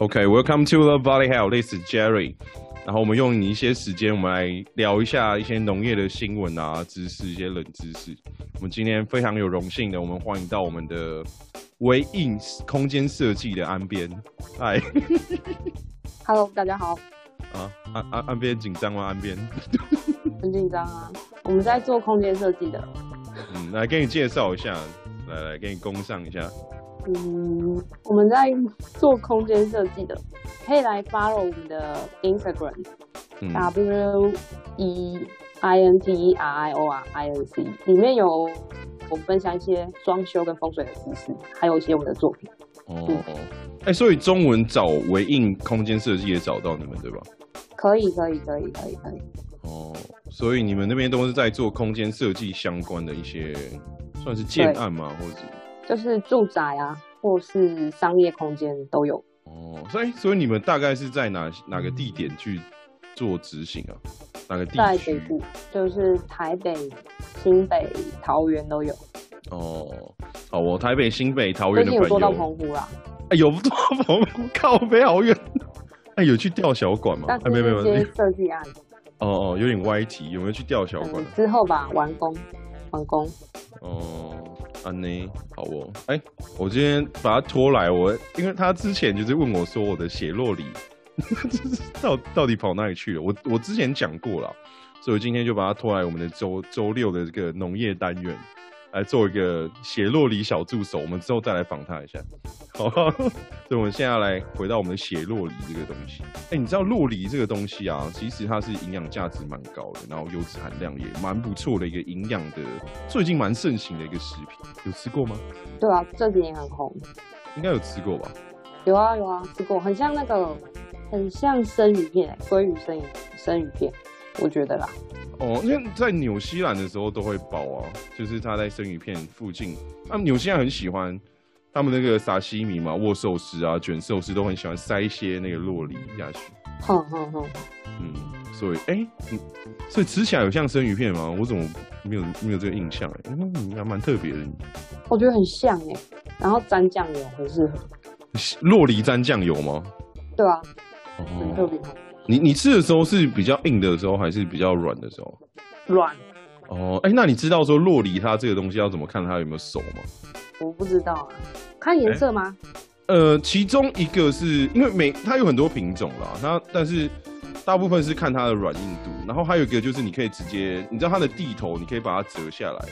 OK，Welcome、okay, to the Valley Health. This is Jerry. 然后我们用你一些时间，我们来聊一下一些农业的新闻啊、知识、一些冷知识。我们今天非常有荣幸的，我们欢迎到我们的微印空间设计的安边。嗨，Hello，大家好。啊，安安安边紧张吗？安边很紧张啊。我们在做空间设计的。嗯，来给你介绍一下，来来给你供上一下。嗯，我们在做空间设计的，可以来 follow 我们的 Instagram，W E I N T E R I O R I N C，里面有我分享一些装修跟风水的知识，还有一些我们的作品。哦，哎、嗯欸，所以中文找维印空间设计也找到你们对吧？可以，可以，可以，可以，可以。哦，所以你们那边都是在做空间设计相关的一些，算是建案吗？或者？就是住宅啊，或是商业空间都有。哦，所以所以你们大概是在哪哪个地点去做执行啊？哪个地区？在北部，就是台北、新北、桃园都有。哦，好，我台北、新北、桃园的朋友。有做到澎湖 啦。哎、欸，有做澎湖，靠北好远。哎、欸，有去吊小管吗？但是没有没有。设计案。哦哦，有点歪题，有没有去吊小管？之后吧，完工，完工。哦。安妮，好哦，哎、我今天把他拖来，我因为他之前就是问我说我的血酪梨到到底跑哪里去了，我我之前讲过了，所以今天就把他拖来我们的周周六的这个农业单元。来做一个血酪梨小助手，我们之后再来访他一下。好，所以我们现在要来回到我们的血酪梨这个东西。哎、欸，你知道酪梨这个东西啊，其实它是营养价值蛮高的，然后油脂含量也蛮不错的一个营养的，最近蛮盛行的一个食品。有吃过吗？对啊，这几年很红。应该有吃过吧？有啊有啊，吃过，很像那个，很像生鱼片，鲑鱼生鱼生鱼片，我觉得啦。哦，因为在纽西兰的时候都会包啊，就是他在生鱼片附近，他们纽西兰很喜欢他们那个沙西米嘛，握寿司啊，卷寿司都很喜欢塞一些那个洛梨下去。好好好，嗯，所以哎、欸，所以吃起来有像生鱼片吗？我怎么没有没有这个印象？哎，嗯，还蛮特别的。我觉得很像哎，然后沾酱油很适合。洛梨沾酱油吗？对啊，很特别。你你吃的时候是比较硬的时候，还是比较软的时候？软。哦，哎、欸，那你知道说洛梨它这个东西要怎么看它有没有熟吗？我不知道啊，看颜色吗、欸？呃，其中一个是因为每它有很多品种啦，它但是大部分是看它的软硬度，然后还有一个就是你可以直接，你知道它的地头，你可以把它折下来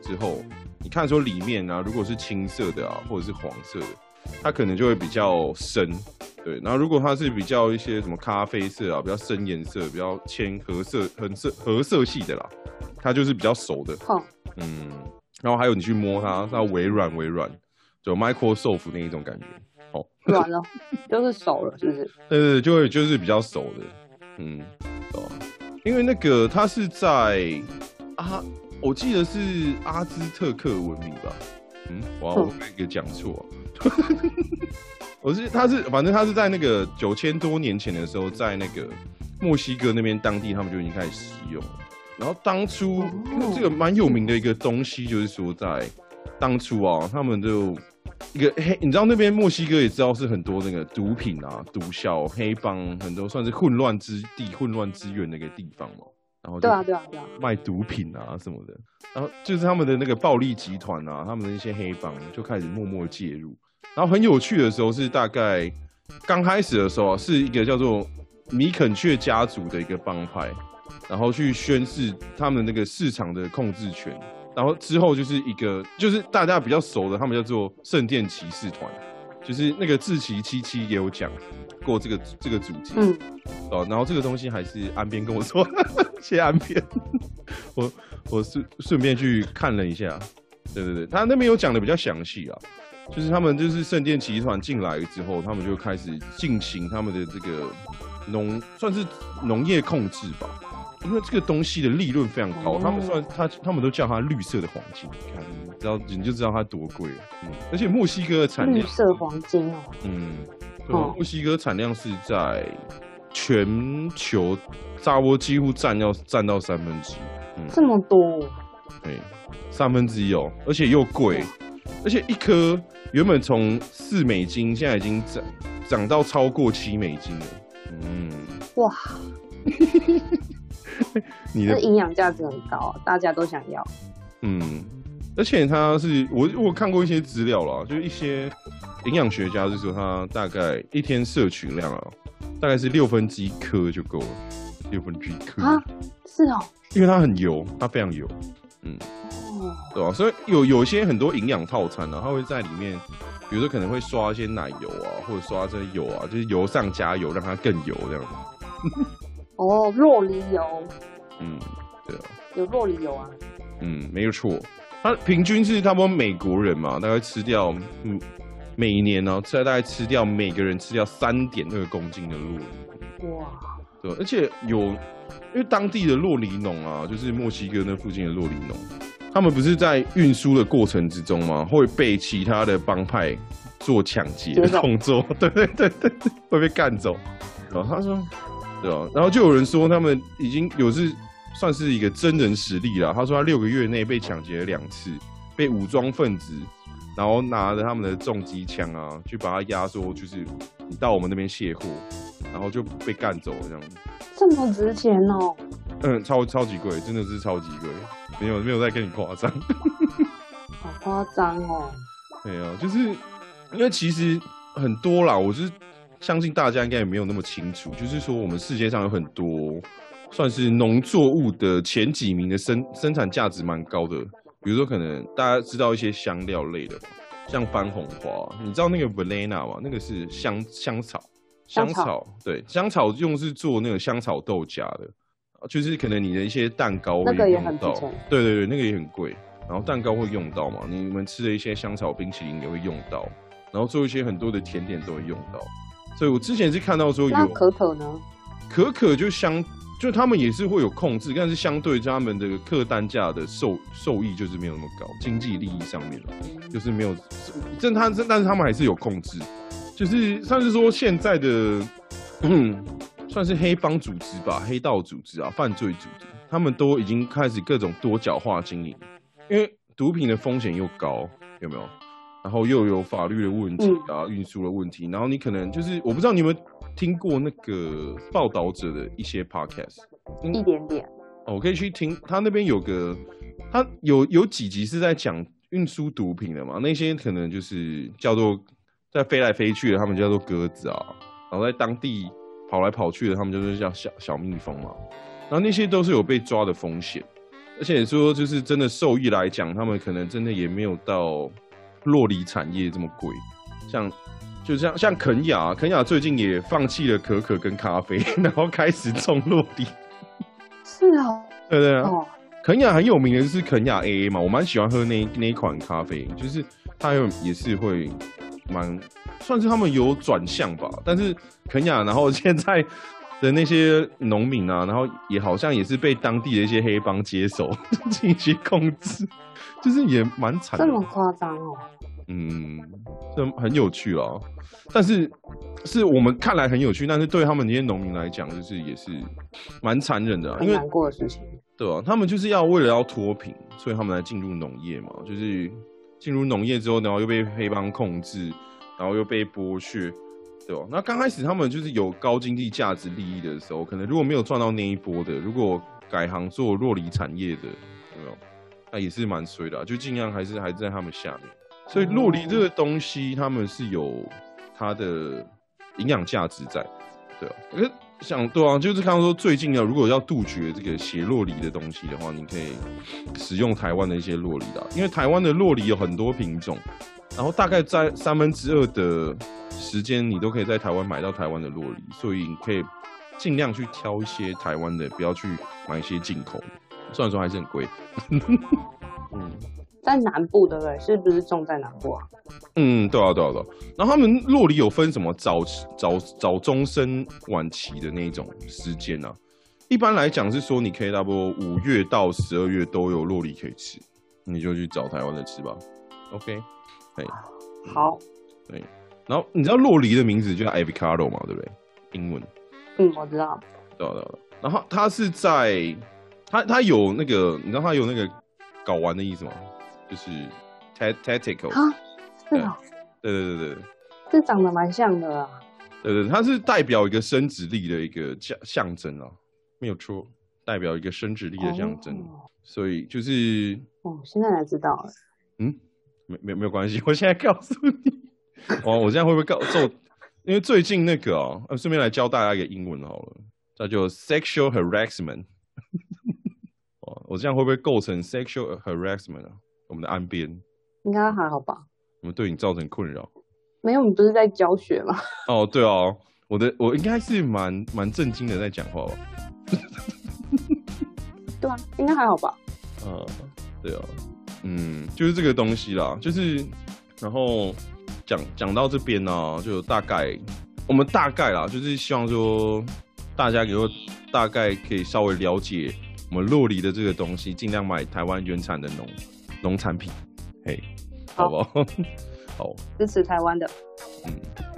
之后，你看说里面啊，如果是青色的啊，或者是黄色的，它可能就会比较深。对，然后如果它是比较一些什么咖啡色啊，比较深颜色，比较浅褐色、很色、褐色系的啦，它就是比较熟的。好，嗯，然后还有你去摸它，它微软微软，就 Microsoft 那一种感觉。哦，软了，就是熟了，是不是？对 对，就会就是比较熟的。嗯，哦，因为那个它是在啊，我记得是阿兹特克文明吧？嗯，哇，我没给讲错啊。我是，他是，反正他是在那个九千多年前的时候，在那个墨西哥那边当地，他们就已经开始使用了。然后当初，因为这个蛮有名的一个东西，就是说在当初啊，他们就一个黑，你知道那边墨西哥也知道是很多那个毒品啊、毒枭、黑帮，很多算是混乱之地、混乱之源那个地方嘛。然后对啊，对啊，对啊，卖毒品啊什么的。然后就是他们的那个暴力集团啊，他们的一些黑帮就开始默默介入。然后很有趣的时候是大概刚开始的时候，是一个叫做米肯雀家族的一个帮派，然后去宣示他们那个市场的控制权。然后之后就是一个就是大家比较熟的，他们叫做圣殿骑士团，就是那个志奇七七也有讲过这个这个主题。哦，然后这个东西还是安边跟我说，谢谢安边。我我是顺便去看了一下，对对对，他那边有讲的比较详细啊。就是他们就是圣殿集团进来之后，他们就开始进行他们的这个农，算是农业控制吧。因为这个东西的利润非常高，他们算他他们都叫它绿色的黄金。你看，你知道你就知道它多贵。嗯，而且墨西哥的产量绿色黄金哦。嗯，对，墨西哥产量是在全球差不多几乎占要占到三分之一。嗯，这么多？对，三分之一哦，而且又贵。而且一颗原本从四美金，现在已经涨涨到超过七美金了。嗯，哇，你的这营养价值很高，大家都想要。嗯，而且它是我我看过一些资料啦，就是一些营养学家是说，它大概一天摄取量啊，大概是六分之一颗就够了，六分之一颗。啊，是哦，因为它很油，它非常油，嗯，哦，对吧、啊？所以有有些很多营养套餐呢、啊，它会在里面，比如说可能会刷一些奶油啊，或者刷这些油啊，就是油上加油，让它更油这样子。哦，洛梨油，嗯，对啊，有洛梨油啊。嗯，没有错，它平均是差不多美国人嘛，大概吃掉，嗯，每年呢、喔，吃大概吃掉每个人吃掉三点二公斤的洛梨。哇，对，而且有，因为当地的洛梨农啊，就是墨西哥那附近的洛梨农，他们不是在运输的过程之中吗？会被其他的帮派做抢劫的动作，对对对对，会被干走。然后他说，对啊，然后就有人说他们已经有是。算是一个真人实力了。他说他六个月内被抢劫了两次，被武装分子，然后拿着他们的重机枪啊，去把他压缩，就是你到我们那边卸货，然后就被干走了这样子。这么值钱哦？嗯，超超级贵，真的是超级贵，没有没有在跟你夸张。好夸张哦。没有，就是因为其实很多啦，我是相信大家应该也没有那么清楚，就是说我们世界上有很多。算是农作物的前几名的生生产价值蛮高的，比如说可能大家知道一些香料类的，像番红花，你知道那个 Valena 吗？那个是香香草，香草对，香草用是做那个香草豆荚的，就是可能你的一些蛋糕会用到，对对对，那个也很贵，然后蛋糕会用到嘛，你们吃的一些香草冰淇淋也会用到，然后做一些很多的甜点都会用到，所以我之前是看到说有可可呢，可可就相。就他们也是会有控制，但是相对他们的客单价的受受益就是没有那么高，经济利益上面就是没有，但他但是他们还是有控制，就是算是说现在的，嗯，算是黑帮组织吧，黑道组织啊，犯罪组织，他们都已经开始各种多角化经营，因为毒品的风险又高，有没有？然后又有法律的问题啊，运输的问题，然后你可能就是我不知道你有没有。听过那个报道者的一些 podcast，一点点。哦，我可以去听他那边有个，他有有几集是在讲运输毒品的嘛？那些可能就是叫做在飞来飞去的，他们叫做鸽子啊；然后在当地跑来跑去的，他们就是叫小小蜜蜂嘛。然后那些都是有被抓的风险，而且说就是真的受益来讲，他们可能真的也没有到洛梨产业这么贵，像。就像像肯亚，肯亚最近也放弃了可可跟咖啡，然后开始种酪梨。是啊，对对啊。肯亚很有名的就是肯亚 AA 嘛，我蛮喜欢喝那那一款咖啡，就是它有也是会蛮算是他们有转向吧。但是肯亚，然后现在的那些农民啊，然后也好像也是被当地的一些黑帮接手进行控制，就是也蛮惨。这么夸张哦。嗯，这很有趣啊，但是是我们看来很有趣，但是对他们那些农民来讲，就是也是蛮残忍的啊，因为难过的事情。对啊，他们就是要为了要脱贫，所以他们来进入农业嘛，就是进入农业之后，然后又被黑帮控制，然后又被剥削，对吧？那刚开始他们就是有高经济价值利益的时候，可能如果没有赚到那一波的，如果改行做洛梨产业的，有没有？那也是蛮衰的，就尽量还是还在他们下面。所以洛梨这个东西，他们是有它的营养价值在，对啊。可是想对啊，就是刚刚说最近啊，如果要杜绝这个斜洛梨的东西的话，你可以使用台湾的一些洛梨啦，因为台湾的洛梨有很多品种，然后大概在三分之二的时间，你都可以在台湾买到台湾的洛梨，所以你可以尽量去挑一些台湾的，不要去买一些进口的，虽然说还是很贵。嗯。在南部对不对？是不是种在南部啊？嗯，对啊，对啊，对啊。然后他们洛梨有分什么早早早中生晚期的那种时间呢、啊？一般来讲是说，你可以差不多五月到十二月都有洛梨可以吃，你就去找台湾的吃吧。OK，哎，好，对。然后你知道洛梨的名字就叫 avocado 嘛？对不对？英文。嗯，我知道。对啊，对啊。然后它是在它它有那个，你知道它有那个睾丸的意思吗？就是 testicle 啊，是啊，对对对对，这长得蛮像的啊。对对，它是代表一个生殖力的一个象象征啊，没有错，代表一个生殖力的象征。哦、所以就是哦，现在才知道了。嗯，没没没有关系，我现在告诉你。哦，我现在会不会告 诉？因为最近那个哦，顺便来教大家一个英文好了，叫做 sexual harassment。哦，我这样会不会构成 sexual harassment 啊？我们的岸边应该还好吧？我们对你造成困扰？没有，你不是在教学吗？哦，对哦，我的我应该是蛮蛮震惊的在讲话吧？对啊，应该还好吧？嗯，对啊，嗯，就是这个东西啦，就是然后。讲讲到这边呢、啊，就大概我们大概啦，就是希望说大家以后大概可以稍微了解我们洛梨的这个东西，尽量买台湾原产的农农产品，嘿，好不好？好，支持台湾的。嗯，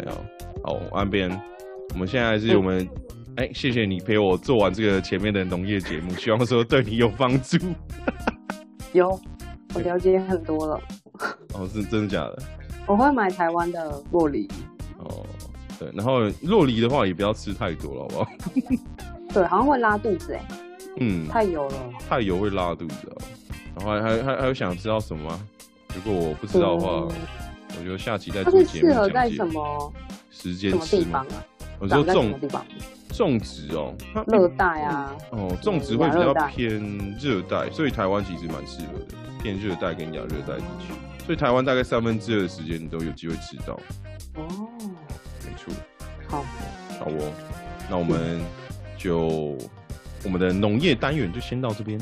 好，好，岸边，我们现在是我们，哎、谢谢你陪我做完这个前面的农业节目，希望说对你有帮助。有，我了解很多了。哦，是真的假的？我会买台湾的洛梨。哦，对，然后洛梨的话也不要吃太多了，好不好？对，好像会拉肚子哎。嗯，太油了。太油会拉肚子啊。然后还还还还有想知道什么吗？如果我不知道的话，嗯、我觉得下期再做节目。适合在什么时间吃吗？啊、我说种种植哦，热带啊。哦，种植会比较偏热带，所以台湾其实蛮适合的，偏热带跟亚热带地区。所以台湾大概三分之二的时间你都有机会吃到哦，没错。好，好哦，那我们就、嗯、我们的农业单元就先到这边。